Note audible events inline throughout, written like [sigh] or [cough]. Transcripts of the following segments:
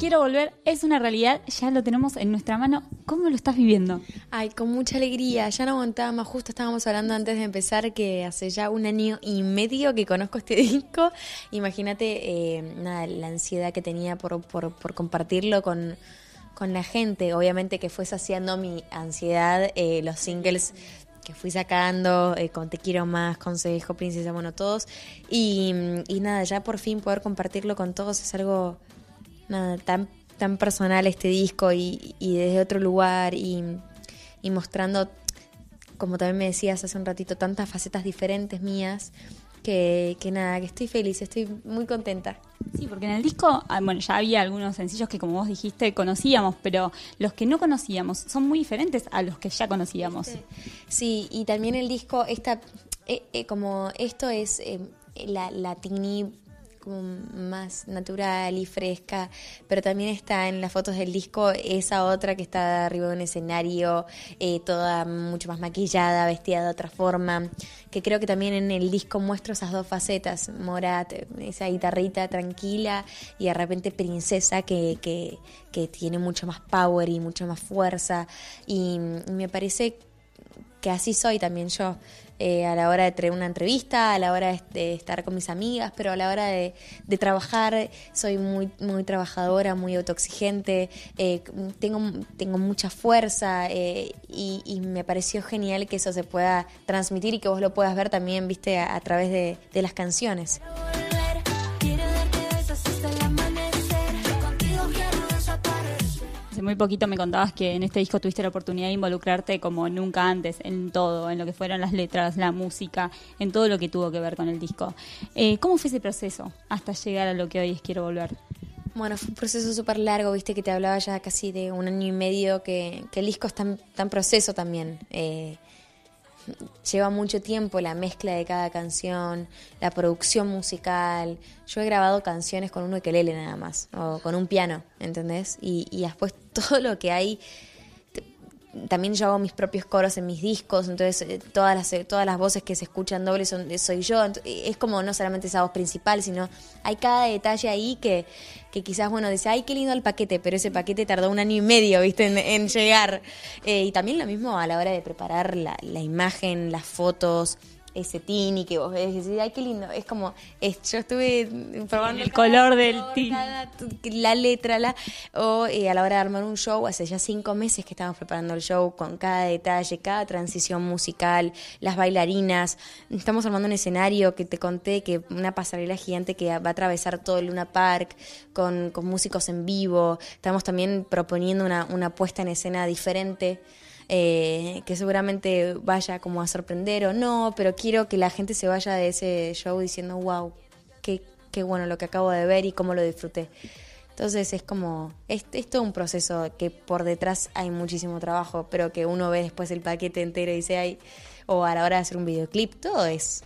Quiero volver es una realidad, ya lo tenemos en nuestra mano. ¿Cómo lo estás viviendo? Ay, con mucha alegría. Ya no aguantaba más. Justo estábamos hablando antes de empezar que hace ya un año y medio que conozco este [laughs] disco. Imagínate eh, nada, la ansiedad que tenía por, por, compartirlo con, con la gente. Obviamente que fue saciando mi ansiedad eh, los singles que fui sacando, eh, con Te Quiero Más, Consejo, Princesa, bueno, todos. Y nada, ya por fin poder compartirlo con todos es algo nada, tan, tan personal este disco y, y desde otro lugar y, y mostrando, como también me decías hace un ratito, tantas facetas diferentes mías que, que nada, que estoy feliz, estoy muy contenta. Sí, porque en el disco, ah, bueno, ya había algunos sencillos que como vos dijiste conocíamos, pero los que no conocíamos son muy diferentes a los que ya conocíamos. Sí, y también el disco, esta, eh, eh, como esto es eh, la, la Tini como más natural y fresca, pero también está en las fotos del disco esa otra que está arriba de un escenario, eh, toda mucho más maquillada, vestida de otra forma, que creo que también en el disco muestro esas dos facetas, Morat, esa guitarrita tranquila y de repente princesa que, que, tiene mucho más power y mucha más fuerza. Y me parece que así soy también yo eh, a la hora de tener una entrevista, a la hora de, estar con mis amigas, pero a la hora de, trabajar soy muy, muy trabajadora, muy autoexigente, eh, tengo, tengo mucha fuerza eh, y, me pareció genial que eso se pueda transmitir y que vos lo puedas ver también, viste, a, través de las canciones. Muy poquito me contabas que en este disco tuviste la oportunidad de involucrarte como nunca antes en todo, en lo que fueron las letras, la música, en todo lo que tuvo que ver con el disco. Eh, ¿Cómo fue ese proceso hasta llegar a lo que hoy es Quiero Volver? Bueno, fue un proceso súper largo, viste que te hablaba ya casi de un año y medio, que, el disco está en, está en proceso también. Eh, lleva mucho tiempo la mezcla de cada canción, la producción musical. Yo he grabado canciones con un ukelele nada más, o con un piano, ¿entendés? Y, y después [laughs] todo lo que hay también yo hago mis propios coros en mis discos, entonces eh, todas las eh, todas las voces que se escuchan dobles son, soy yo, es como no solamente esa voz principal, sino hay cada detalle ahí que, que quizás, bueno, dice, ay, qué lindo el paquete, pero ese paquete tardó un año y medio, viste, en, en llegar. Eh, y también lo mismo a la hora de preparar la, la imagen, las fotos, ese tini que vos ves decís, ay, qué lindo. Es como, es, yo estuve probando el color del tini. La letra, la, o eh, a la hora de armar un show, hace ya cinco meses que estamos preparando el show con cada detalle, cada transición musical, las bailarinas. Estamos armando un escenario que te conté, que una pasarela gigante que va a atravesar todo el Luna Park con, con músicos en vivo. Estamos también proponiendo una, una puesta en escena diferente eh, que seguramente vaya como a sorprender o no, pero quiero que la gente se vaya de ese show diciendo, wow, qué, qué bueno lo que acabo de ver y cómo lo disfruté. Entonces es como, es, es, todo un proceso que por detrás hay muchísimo trabajo, pero que uno ve después el paquete entero y dice, ay, o a la hora de hacer un videoclip, todo es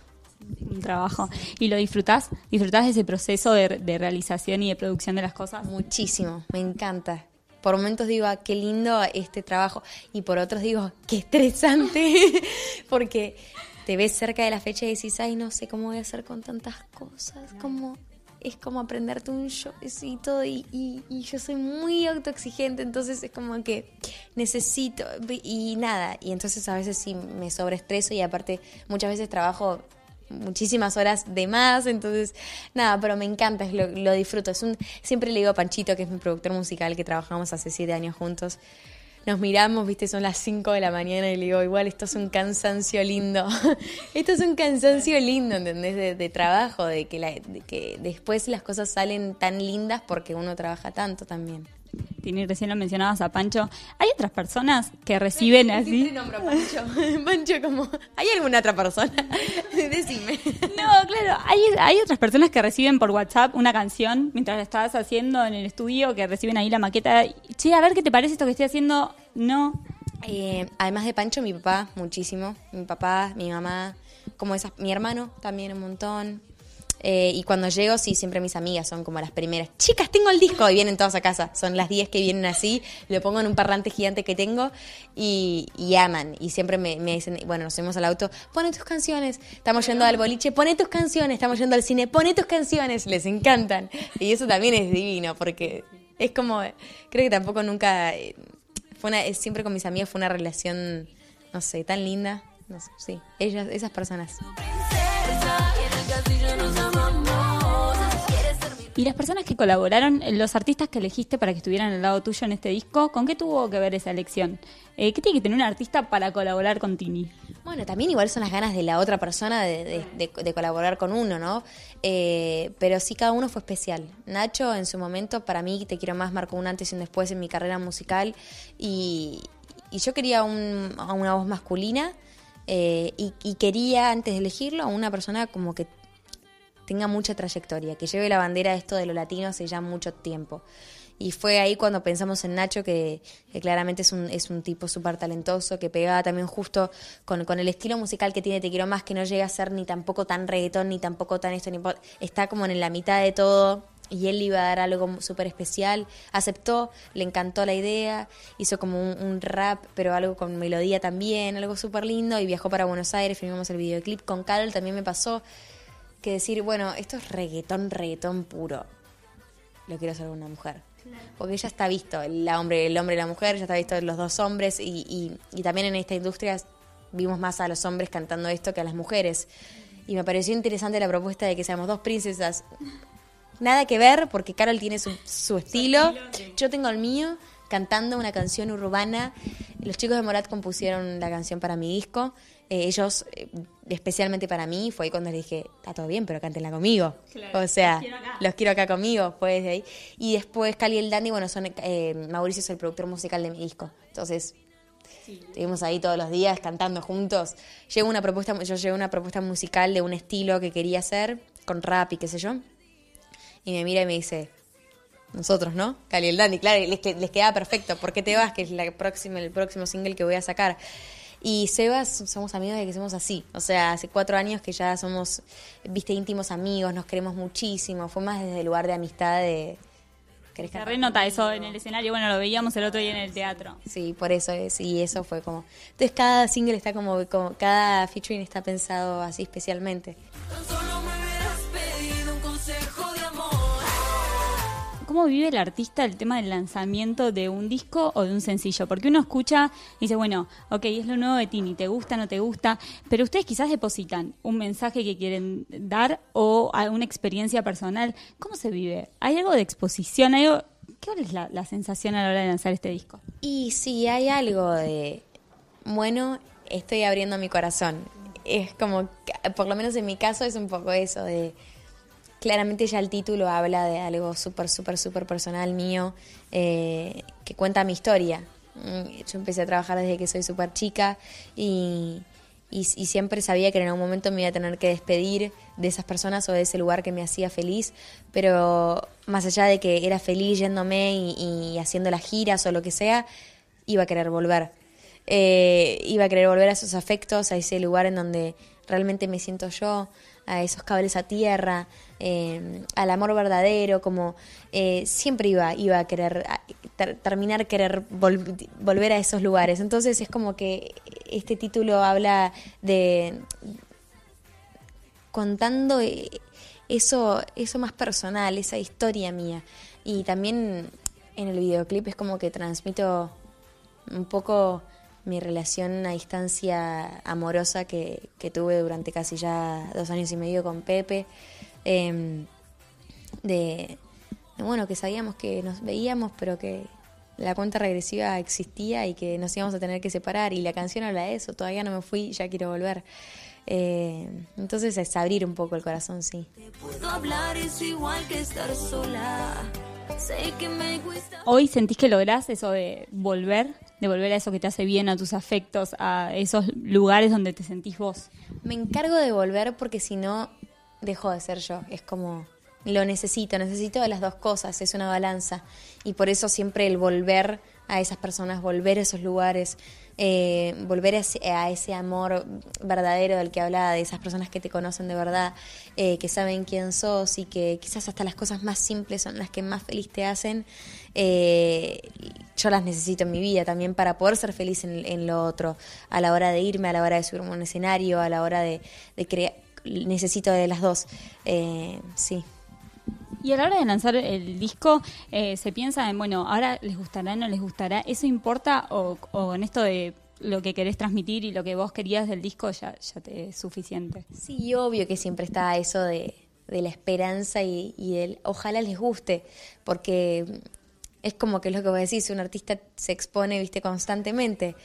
un trabajo. ¿Y lo disfrutás? ¿Disfrutás de ese proceso de, de realización y de producción de las cosas? Muchísimo, me encanta por momentos digo, ah, qué lindo este trabajo, y por otros digo, qué estresante, [laughs] porque te ves cerca de la fecha y decís, ay, no sé cómo voy a hacer con tantas cosas, como es como aprenderte un showcito y, y, y, yo soy muy autoexigente, entonces es como que necesito y nada, y entonces a veces sí me sobreestreso y aparte muchas veces trabajo muchísimas horas de más, entonces nada, pero me encanta, lo, disfruto. Es un, siempre le digo a Panchito, que es mi productor musical, que trabajamos hace siete años juntos, nos miramos, viste, son las 5 de la mañana y le digo, igual esto es un cansancio lindo, [laughs] esto es un cansancio lindo, ¿entendés? De, de trabajo, de que, la, de que después las cosas salen tan lindas porque uno trabaja tanto también. Tini, recién lo mencionabas a Pancho. ¿Hay otras personas que reciben así? nombro Pancho. [laughs] Pancho, como. ¿Hay alguna otra persona? [laughs] Decime. No, claro. Hay, hay otras personas que reciben por WhatsApp una canción mientras la estás haciendo en el estudio, que reciben ahí la maqueta. Che, a ver qué te parece esto que estoy haciendo. No. Eh, además de Pancho, mi papá, muchísimo. Mi papá, mi mamá, como esas, mi hermano también un montón. Eh, y cuando llego, sí, siempre mis amigas son como las primeras. Chicas, tengo el disco. Y vienen todas a casa. Son las 10 que vienen así. Lo pongo en un parlante gigante que tengo y, aman. Y siempre me, dicen, bueno, nos vemos al auto, pone tus canciones. Estamos yendo al boliche, pone tus canciones. Estamos yendo al cine, pone tus canciones. Les encantan. Y eso también es divino porque Es como, creo que tampoco nunca, eh, fue una, siempre con mis amigas fue una relación, no sé, tan linda. No sé, sí, ellas, esas personas. Y las personas que colaboraron, los artistas que elegiste para que estuvieran al lado tuyo en este disco, ¿con qué tuvo que ver esa elección? Eh, ¿Qué tiene que tener un artista para colaborar con Tini? Bueno, también igual son las ganas de la otra persona de, colaborar con uno, ¿no? Eh, pero sí cada uno fue especial. Nacho en su momento, para mí, Te Quiero Más, marcó un antes y un después en mi carrera musical y, yo quería una voz masculina eh, y, y, quería, antes de elegirlo, a una persona como que tenga mucha trayectoria, que lleve la bandera de esto de lo latino hace ya mucho tiempo. Y fue ahí cuando pensamos en Nacho, que, claramente es un, es un tipo súper talentoso, que pegaba también justo con, con, el estilo musical que tiene Te Quiero Más, que no llega a ser ni tampoco tan reggaetón, ni tampoco tan esto, ni está como en la mitad de todo. Y él le iba a dar algo súper especial. Aceptó, le encantó la idea, hizo como un, un rap, pero algo con melodía también, algo súper lindo. Y viajó para Buenos Aires, filmamos el videoclip. Con Carol también me pasó que decir, bueno, esto es reggaetón, reggaetón puro. Lo quiero hacer con una mujer. Porque ya está visto el hombre, el hombre y la mujer, ya está visto los dos hombres y, y, también en esta industria vimos más a los hombres cantando esto que a las mujeres. Y me pareció interesante la propuesta de que seamos dos princesas. Nada que ver, porque Carol tiene su, su estilo, yo tengo el mío, cantando una canción urbana. Los chicos de Morat compusieron la canción para mi disco. Eh, ellos, eh, especialmente para mí, fue ahí cuando les dije, está todo bien, pero cántenla conmigo. o sea, los quiero, acá. conmigo, fue desde ahí. Y después Cali y el Dandy, bueno, son, eh, Mauricio es el productor musical de mi disco. Entonces, estuvimos ahí todos los días cantando juntos. Llegó una propuesta, yo llegué una propuesta musical de un estilo que quería hacer, con rap y qué sé yo. Y me mira y me dice, nosotros, ¿no? Cali y el Dandy, claro, les, les queda perfecto. ¿Por qué te vas? Que es la próxima, el próximo single que voy a sacar. Y Sebas, somos amigos de que somos así. O sea, hace cuatro años que ya somos, viste, íntimos amigos, nos queremos muchísimo. Fue más desde el lugar de amistad de... Se renota eso en el escenario, bueno, lo veíamos el otro día en el teatro. Sí, por eso es, y eso fue como... Entonces cada single está como, como cada featuring está pensado así especialmente. Cómo vive el artista el tema del lanzamiento de un disco o de un sencillo. Porque uno escucha y dice, bueno, ok, es lo nuevo de Tini, te gusta, no te gusta, pero ustedes quizás depositan un mensaje que quieren dar o una experiencia personal. ¿Cómo se vive? ¿Hay algo de exposición? ¿Qué es la, la sensación a la hora de lanzar este disco? Y sí, hay algo de, bueno, estoy abriendo mi corazón. Es como, por lo menos en mi caso es un poco eso de claramente ya el título habla de algo súper, súper, súper personal mío, eh, que cuenta mi historia. Mm, yo empecé a trabajar desde que soy súper chica y, y, siempre sabía que en algún momento me iba a tener que despedir de esas personas o de ese lugar que me hacía feliz, pero más allá de que era feliz yéndome y, haciendo las giras o lo que sea, iba a querer volver. Eh, iba a querer volver a esos afectos, a ese lugar en donde realmente me siento yo, a esos cables a tierra, eh, al amor verdadero, como eh, siempre iba, iba a querer terminar, querer volver a esos lugares. Entonces es como que este título habla de contando eh, eso, eso más personal, esa historia mía. Y también en el videoclip es como que transmito un poco mi relación a distancia amorosa que, que tuve durante casi ya dos años y medio con Pepe. Em, de, bueno, que sabíamos que nos veíamos, pero que la cuenta regresiva existía y que nos íbamos a tener que separar. Y la canción habla de eso, todavía no me fui, ya quiero volver. Eh, entonces es abrir un poco el corazón, sí. hablar, es igual que estar sola. Hoy sentís que lográs eso de volver, de volver a eso que te hace bien, a tus afectos, a esos lugares donde te sentís vos. Me encargo de volver porque si no, dejo de ser yo. Es como, lo necesito, necesito de las dos cosas, es una balanza. Y por eso siempre el volver a esas personas, volver a esos lugares, eh, volver a ese, amor verdadero del que hablaba, de esas personas que te conocen de verdad, eh, que saben quién sos y que quizás hasta las cosas más simples son las que más feliz te hacen, eh, yo las necesito en mi vida también para poder ser feliz en, lo otro, a la hora de irme, a la hora de subirme a un escenario, a la hora de, de crear, necesito de las dos, sí. Y a la hora de lanzar el disco, eh, se piensa en, bueno, ahora les gustará, no les gustará. ¿Eso importa o, o en esto de lo que querés transmitir y lo que vos querías del disco ya, te es suficiente? Sí, obvio que siempre está eso de, de la esperanza y, y del ojalá les guste, porque es como que es lo que vos decís, un artista se expone, viste, constantemente,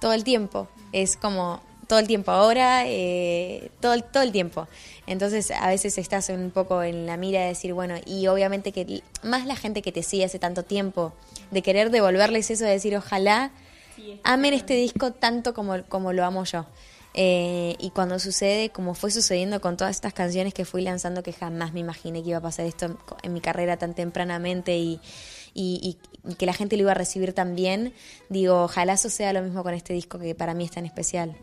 todo el tiempo. Es como todo el tiempo ahora, eh, todo, todo el tiempo. Entonces a veces estás un poco en la mira de decir, bueno, y obviamente que más la gente que te sigue hace tanto tiempo, de querer devolverles eso, de decir, ojalá amen este disco tanto como, como lo amo yo. Eh, y cuando sucede, como fue sucediendo con todas estas canciones que fui lanzando, que jamás me imaginé que iba a pasar esto en, mi carrera tan tempranamente y, y, y, que la gente lo iba a recibir tan bien, digo, ojalá eso sea lo mismo con este disco que para mí es tan especial.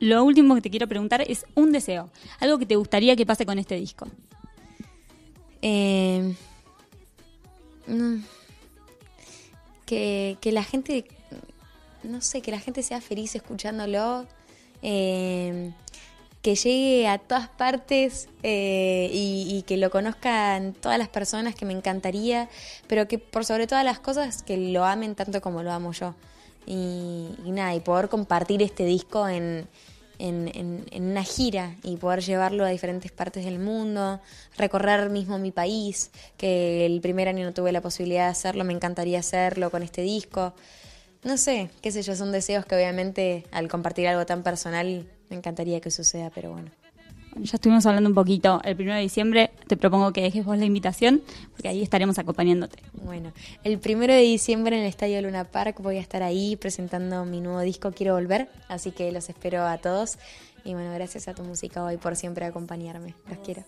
Lo último que te quiero preguntar es un deseo, algo que te gustaría que pase con este disco. Eh, que, que, la gente, no sé, que la gente sea feliz escuchándolo. Eh, que llegue a todas partes eh, y, que lo conozcan todas las personas que me encantaría, pero que por sobre todas las cosas que lo amen tanto como lo amo yo. Y, nada, y poder compartir este disco en, en, en, una gira y poder llevarlo a diferentes partes del mundo, recorrer mismo mi país, que el primer año no tuve la posibilidad de hacerlo, me encantaría hacerlo con este disco. No sé, qué sé yo, son deseos que obviamente al compartir algo tan personal me encantaría que suceda, pero bueno. Ya estuvimos hablando un poquito. El 1 de diciembre te propongo que dejes vos la invitación, porque ahí estaremos acompañándote. Bueno, el 1 de diciembre en el Estadio Luna Park voy a estar ahí presentando mi nuevo disco Quiero Volver, así que los espero a todos. Y bueno, gracias a tu música hoy por siempre acompañarme. Los quiero.